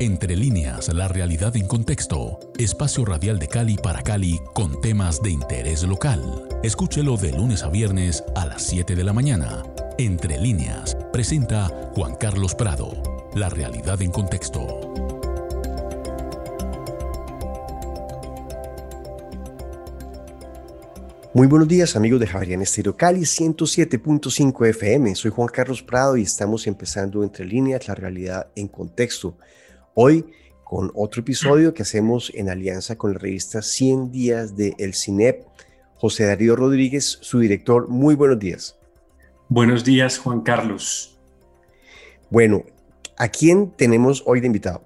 Entre líneas, la realidad en contexto. Espacio radial de Cali para Cali con temas de interés local. Escúchelo de lunes a viernes a las 7 de la mañana. Entre líneas, presenta Juan Carlos Prado. La realidad en contexto. Muy buenos días amigos de Javerian Estéreo Cali 107.5 FM. Soy Juan Carlos Prado y estamos empezando entre líneas la realidad en contexto. Hoy con otro episodio que hacemos en alianza con la revista 100 días de El CINEP. José Darío Rodríguez, su director. Muy buenos días. Buenos días Juan Carlos. Bueno, ¿a quién tenemos hoy de invitado?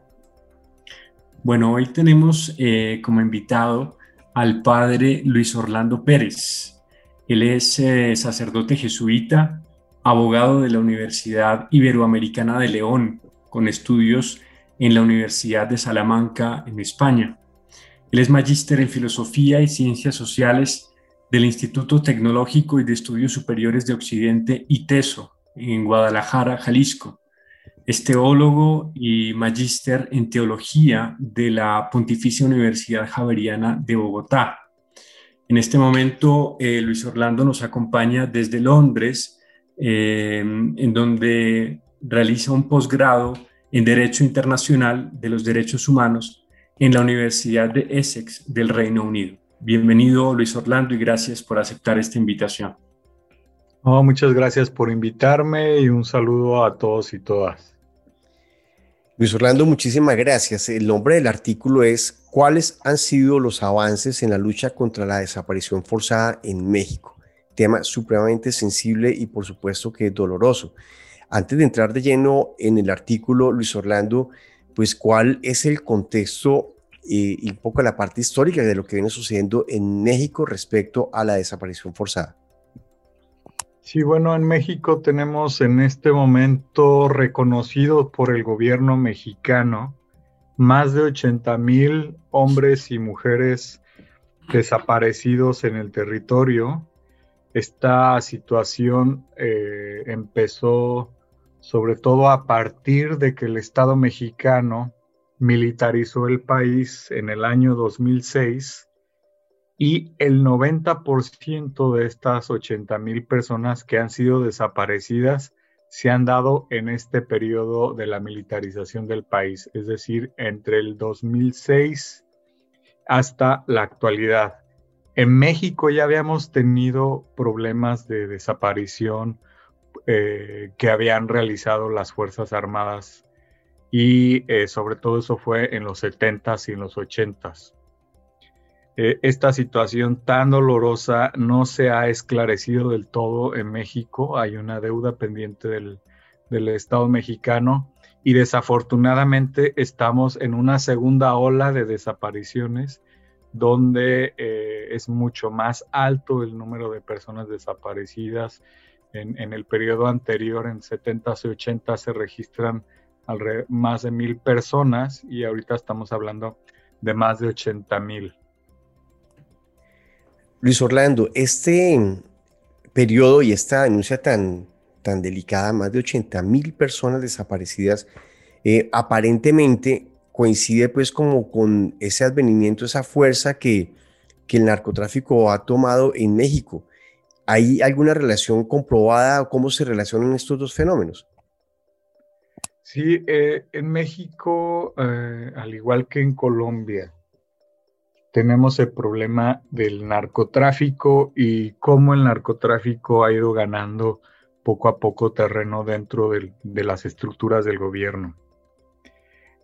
Bueno, hoy tenemos eh, como invitado al padre Luis Orlando Pérez. Él es eh, sacerdote jesuita, abogado de la Universidad Iberoamericana de León, con estudios en la Universidad de Salamanca, en España. Él es magíster en Filosofía y Ciencias Sociales del Instituto Tecnológico y de Estudios Superiores de Occidente, ITESO, en Guadalajara, Jalisco. Es teólogo y magíster en teología de la Pontificia Universidad Javeriana de Bogotá. En este momento, eh, Luis Orlando nos acompaña desde Londres, eh, en donde realiza un posgrado en Derecho Internacional de los Derechos Humanos en la Universidad de Essex del Reino Unido. Bienvenido, Luis Orlando, y gracias por aceptar esta invitación. muchas gracias por invitarme y un saludo a todos y todas. Luis Orlando, muchísimas gracias. El nombre del artículo es ¿Cuáles han sido los avances en la lucha contra la desaparición forzada en México? Tema supremamente sensible y por supuesto que doloroso. Antes de entrar de lleno en el artículo, Luis Orlando, pues cuál es el contexto eh, y un poco la parte histórica de lo que viene sucediendo en México respecto a la desaparición forzada. Sí, bueno, en México tenemos en este momento reconocido por el gobierno mexicano más de 80 mil hombres y mujeres desaparecidos en el territorio. Esta situación eh, empezó sobre todo a partir de que el Estado mexicano militarizó el país en el año 2006 y el 90% de estas 80 mil personas que han sido desaparecidas se han dado en este periodo de la militarización del país, es decir, entre el 2006 hasta la actualidad. En México ya habíamos tenido problemas de desaparición eh, que habían realizado las Fuerzas Armadas y eh, sobre todo eso fue en los 70s y en los 80s. Eh, esta situación tan dolorosa no se ha esclarecido del todo en México. Hay una deuda pendiente del, Estado mexicano y desafortunadamente estamos en una segunda ola de desapariciones donde es mucho más alto el número de personas desaparecidas. En, el periodo anterior, en 70 y 80, se registran más de mil personas y ahorita estamos hablando de más de 80 mil. Luis Orlando, este periodo y esta denuncia tan, tan delicada, más de 80 mil personas desaparecidas, eh, aparentemente coincide pues como con ese advenimiento, esa fuerza que, que el narcotráfico ha tomado en México. ¿Hay alguna relación comprobada o cómo se relacionan estos dos fenómenos? Sí, eh, en México, eh, al igual que en Colombia, tenemos el problema del narcotráfico y cómo el narcotráfico ha ido ganando poco a poco terreno dentro de las estructuras del gobierno.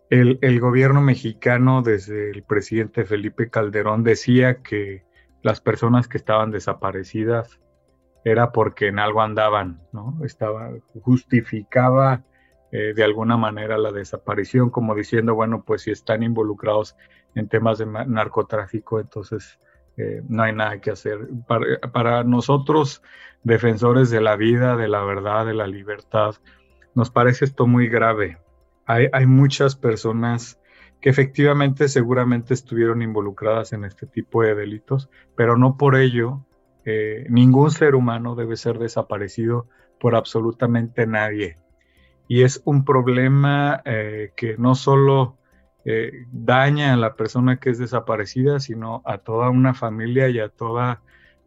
El, el, gobierno mexicano, desde el presidente Felipe Calderón, decía que las personas que estaban desaparecidas era porque en algo andaban, ¿no? Estaba, justificaba eh, de alguna manera la desaparición, como diciendo, bueno, pues si están involucrados en temas de narcotráfico, entonces eh, no hay nada que hacer. Para, nosotros, defensores de la vida, de la verdad, de la libertad, nos parece esto muy grave. Hay, hay muchas personas que efectivamente seguramente estuvieron involucradas en este tipo de delitos, pero no por ello eh, ningún ser humano debe ser desaparecido por absolutamente nadie. Y es un problema eh, que no solo eh, daña a la persona que es desaparecida, sino a toda una familia y a toda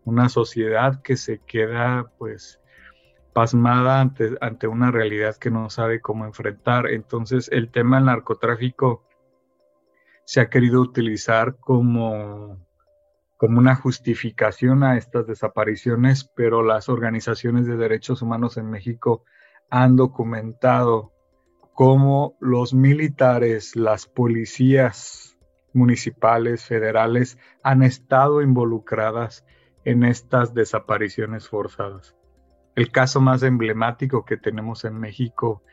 una sociedad que se queda pues pasmada ante, ante una realidad que no sabe cómo enfrentar. Entonces el tema del narcotráfico se ha querido utilizar como, como una justificación a estas desapariciones, pero las organizaciones de derechos humanos en México han documentado cómo los militares, las policías municipales, federales, han estado involucradas en estas desapariciones forzadas. El caso más emblemático que tenemos en México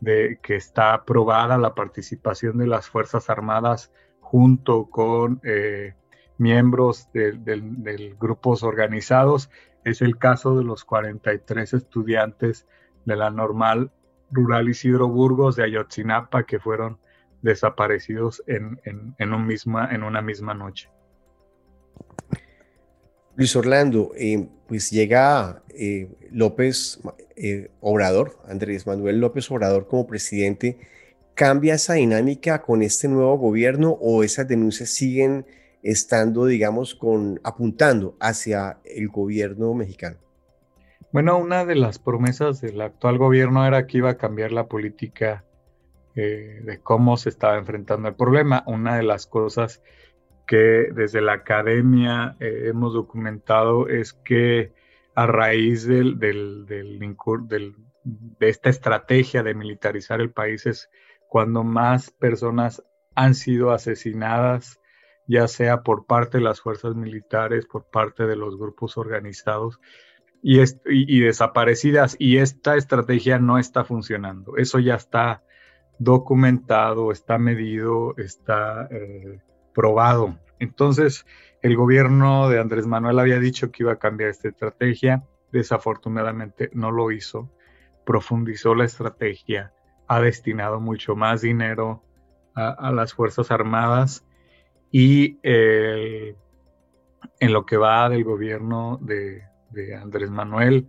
de que está aprobada la participación de las Fuerzas Armadas junto con eh, miembros de, de, grupos organizados es el caso de los 43 estudiantes de la normal rural Isidro Burgos de Ayotzinapa que fueron desaparecidos en, en, un misma, en una misma noche. Luis Orlando, eh, pues llega eh, López eh, Obrador, Andrés Manuel López Obrador como presidente. ¿Cambia esa dinámica con este nuevo gobierno o esas denuncias siguen estando, digamos, con, apuntando hacia el gobierno mexicano? Bueno, una de las promesas del actual gobierno era que iba a cambiar la política de cómo se estaba enfrentando el problema. Una de las cosas que desde la academia eh, hemos documentado es que a raíz del, de esta estrategia de militarizar el país es cuando más personas han sido asesinadas, ya sea por parte de las fuerzas militares, por parte de los grupos organizados y, y, desaparecidas. Y esta estrategia no está funcionando. Eso ya está documentado, está medido, está eh, probado. Entonces, el gobierno de Andrés Manuel había dicho que iba a cambiar esta estrategia, desafortunadamente no lo hizo, profundizó la estrategia, ha destinado mucho más dinero a, las Fuerzas Armadas y en lo que va del gobierno de, Andrés Manuel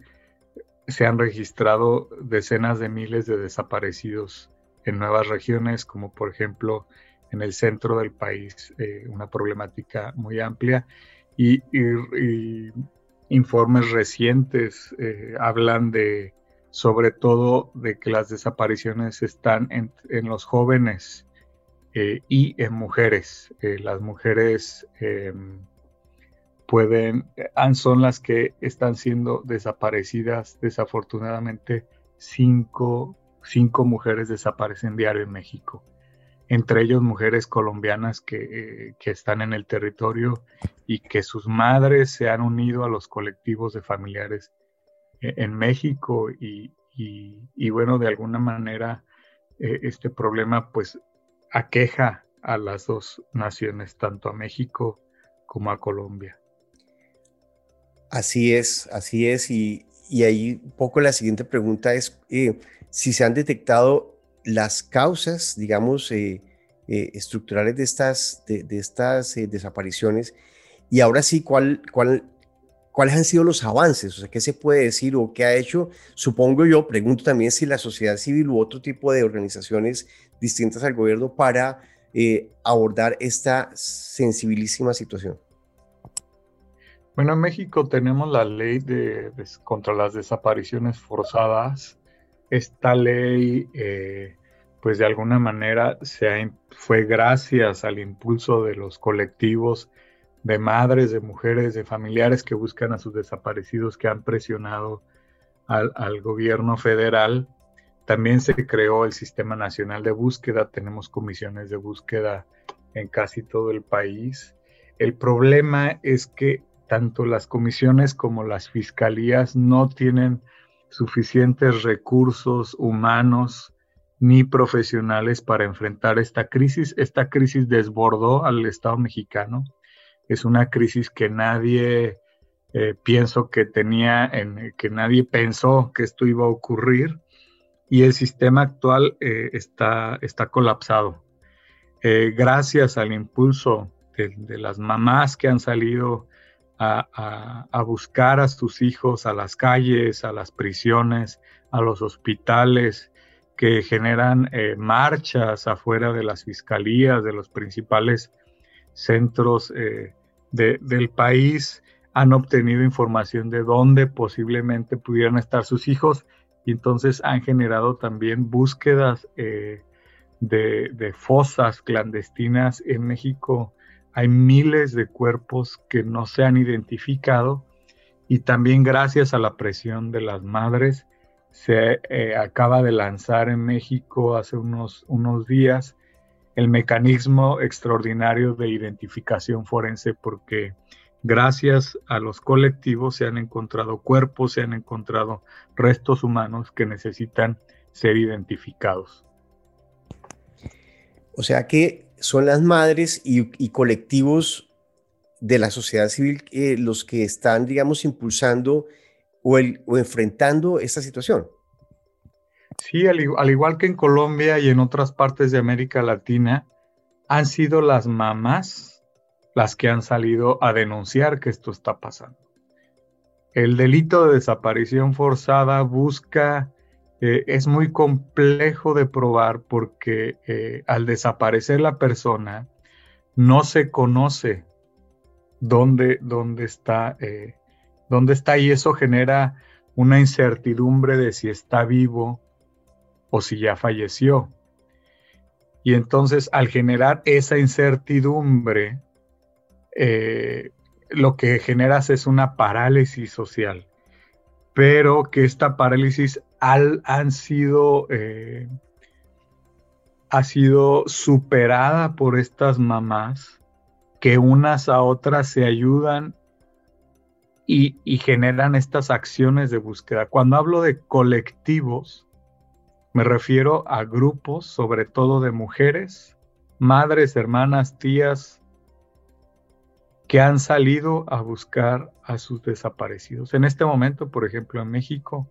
se han registrado decenas de miles de desaparecidos en nuevas regiones, como por ejemplo en el centro del país, eh, una problemática muy amplia. Y, informes recientes eh, hablan de, sobre todo, de que las desapariciones están en, los jóvenes eh, y en mujeres. las mujeres em, pueden, son las que están siendo desaparecidas. Desafortunadamente, cinco, cinco mujeres desaparecen diario en México entre ellos mujeres colombianas que, están en el territorio y que sus madres se han unido a los colectivos de familiares eh, en México y, bueno, de alguna manera eh, este problema pues aqueja a las dos naciones, tanto a México como a Colombia. Así es, así es. Y, ahí un poco la siguiente pregunta es eh, si se han detectado las causas, digamos, eh, eh, estructurales de estas, de, estas eh, desapariciones y ahora sí, ¿cuál, cuál, ¿cuáles han sido los avances? O sea, ¿qué se puede decir o qué ha hecho? Supongo yo, pregunto también si la sociedad civil u otro tipo de organizaciones distintas al gobierno para abordar esta sensibilísima situación. Bueno, en México tenemos la ley de, contra las desapariciones forzadas esta ley, eh, pues de alguna manera se fue gracias al impulso de los colectivos de madres, de mujeres, de familiares que buscan a sus desaparecidos, que han presionado al, al gobierno federal. También se creó el Sistema Nacional de Búsqueda, tenemos comisiones de búsqueda en casi todo el país. El problema es que tanto las comisiones como las fiscalías no tienen suficientes recursos humanos ni profesionales para enfrentar esta crisis. Esta crisis desbordó al Estado mexicano. Es una crisis que nadie eh, pienso que tenía, en, que nadie pensó que esto iba a ocurrir y el sistema actual eh, está, está colapsado. Eh, gracias al impulso de, las mamás que han salido a, buscar a sus hijos a las calles, a las prisiones, a los hospitales, que generan marchas afuera de las fiscalías, de los principales centros eh, del país, han obtenido información de dónde posiblemente pudieran estar sus hijos y entonces han generado también búsquedas eh, de, fosas clandestinas en México. Hay miles de cuerpos que no se han identificado y también gracias a la presión de las madres se eh, acaba de lanzar en México hace unos, unos días el mecanismo extraordinario de identificación forense porque gracias a los colectivos se han encontrado cuerpos, se han encontrado restos humanos que necesitan ser identificados. O sea que son las madres y, colectivos de la sociedad civil eh, los que están, digamos, impulsando o, enfrentando esta situación. Sí, al, igual que en Colombia y en otras partes de América Latina, han sido las mamás las que han salido a denunciar que esto está pasando. El delito de desaparición forzada busca, eh, es muy complejo de probar porque eh, al desaparecer la persona no se conoce dónde, dónde está eh, ¿Dónde está? Y eso genera una incertidumbre de si está vivo o si ya falleció. Y entonces al generar esa incertidumbre, eh, lo que generas es una parálisis social, pero que esta parálisis al, han sido, eh, ha sido superada por estas mamás que unas a otras se ayudan y, generan estas acciones de búsqueda. Cuando hablo de colectivos, me refiero a grupos, sobre todo de mujeres, madres, hermanas, tías, que han salido a buscar a sus desaparecidos. En este momento, por ejemplo, en México,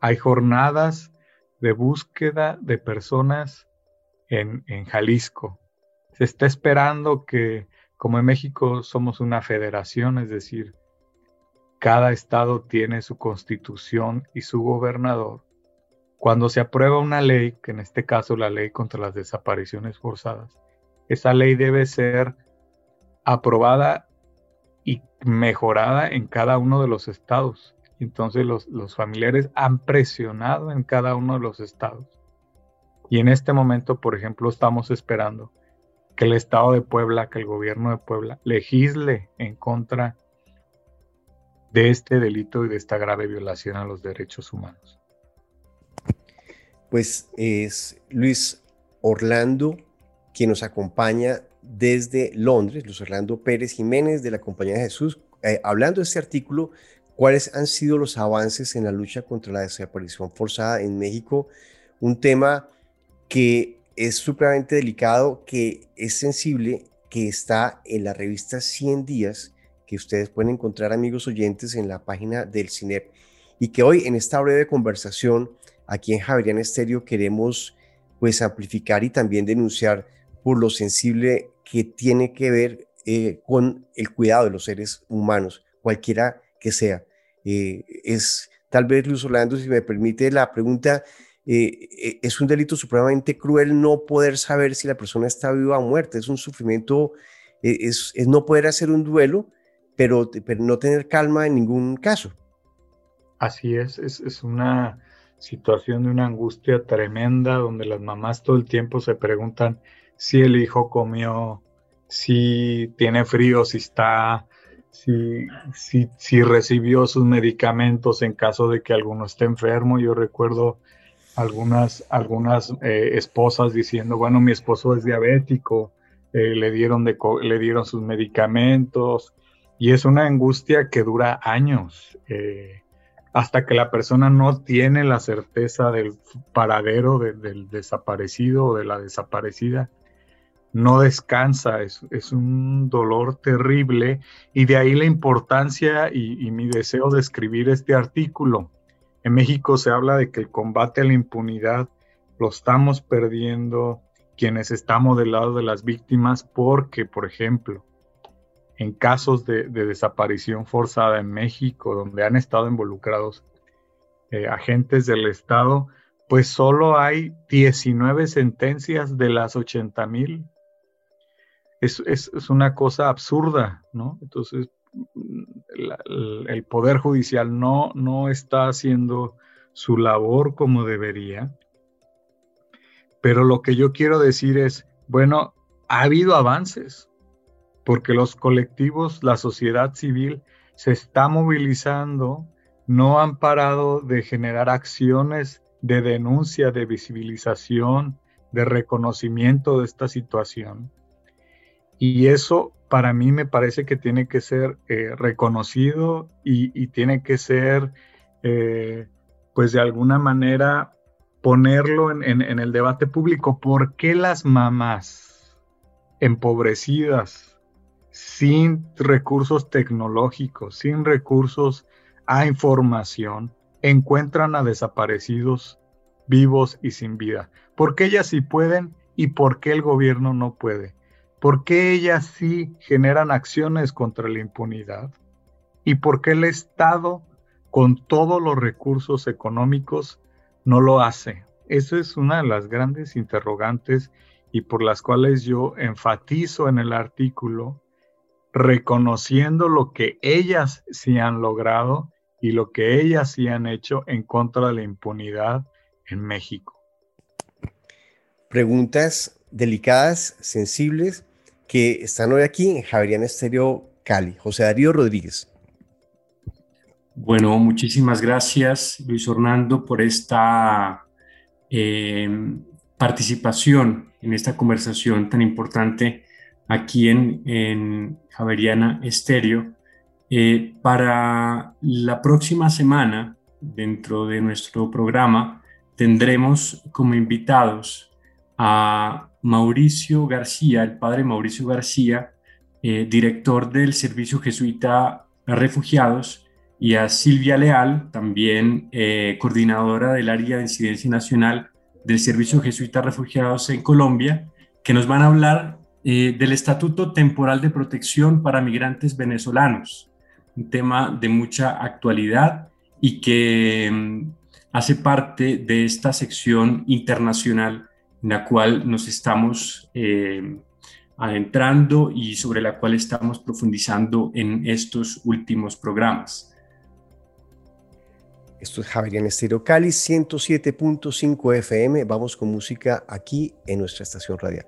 hay jornadas de búsqueda de personas en, en Jalisco. Se está esperando que, como en México somos una federación, es decir, cada estado tiene su constitución y su gobernador. Cuando se aprueba una ley, que en este caso la ley contra las desapariciones forzadas, esa ley debe ser aprobada y mejorada en cada uno de los estados. Entonces los, los, familiares han presionado en cada uno de los estados. Y en este momento, por ejemplo, estamos esperando que el estado de Puebla, que el gobierno de Puebla legisle en contra de este delito y de esta grave violación a los derechos humanos. Pues es Luis Orlando quien nos acompaña desde Londres, Luis Orlando Pérez Jiménez de la Compañía de Jesús, eh, hablando de este artículo, cuáles han sido los avances en la lucha contra la desaparición forzada en México, un tema que es supremamente delicado, que es sensible, que está en la revista 100 días que ustedes pueden encontrar, amigos oyentes, en la página del CINEP. Y que hoy en esta breve conversación aquí en Javerian Estéreo queremos pues amplificar y también denunciar por lo sensible que tiene que ver eh, con el cuidado de los seres humanos, cualquiera que sea. Eh, es tal vez, Luis Orlando, si me permite la pregunta, eh, es un delito supremamente cruel no poder saber si la persona está viva o muerta, es un sufrimiento, es, no poder hacer un duelo pero, no tener calma en ningún caso. Así es, es, una situación de una angustia tremenda donde las mamás todo el tiempo se preguntan si el hijo comió, si tiene frío, si está, si, si, recibió sus medicamentos en caso de que alguno esté enfermo. Yo recuerdo algunas, algunas eh, esposas diciendo, bueno, mi esposo es diabético, eh, le, dieron de, le dieron sus medicamentos, y es una angustia que dura años, eh, hasta que la persona no tiene la certeza del paradero del desaparecido o de la desaparecida. No descansa, es, un dolor terrible y de ahí la importancia y, y mi deseo de escribir este artículo. En México se habla de que el combate a la impunidad lo estamos perdiendo quienes estamos del lado de las víctimas porque, por ejemplo, en casos de, desaparición forzada en México, donde han estado involucrados eh, agentes del Estado, pues solo hay 19 sentencias de las 80 mil. Es, es, una cosa absurda, ¿no? Entonces, el Poder Judicial no, no está haciendo su labor como debería. Pero lo que yo quiero decir es, bueno, ha habido avances, porque los colectivos, la sociedad civil se está movilizando, no han parado de generar acciones de denuncia, de visibilización, de reconocimiento de esta situación. Y eso para mí me parece que tiene que ser eh, reconocido y, tiene que ser, eh, pues de alguna manera, ponerlo en, el debate público. ¿Por qué las mamás empobrecidas, sin recursos tecnológicos, sin recursos a información, encuentran a desaparecidos vivos y sin vida? ¿Por qué ellas sí pueden y por qué el gobierno no puede? ¿Por qué ellas sí generan acciones contra la impunidad? ¿Y por qué el Estado, con todos los recursos económicos, no lo hace? Esa es una de las grandes interrogantes y por las cuales yo enfatizo en el artículo, reconociendo lo que ellas sí han logrado y lo que ellas sí han hecho en contra de la impunidad en México. Preguntas delicadas, sensibles, que están hoy aquí en Javeriana Estéreo Cali. José Darío Rodríguez. Bueno, muchísimas gracias, Luis Orlando, por esta eh, participación en esta conversación tan importante aquí en, en Javeriana Estéreo. Eh, para la próxima semana, dentro de nuestro programa, tendremos como invitados a Mauricio García, el padre Mauricio García, eh, director del Servicio Jesuita a Refugiados, y a Silvia Leal, también eh, coordinadora del área de incidencia nacional del Servicio Jesuita a Refugiados en Colombia, que nos van a hablar eh, del Estatuto Temporal de Protección para Migrantes Venezolanos, un tema de mucha actualidad y que mm, hace parte de esta sección internacional en la cual nos estamos eh, adentrando y sobre la cual estamos profundizando en estos últimos programas. Esto es Javier Estéreo Cali 107.5 FM. Vamos con música aquí en nuestra estación radial.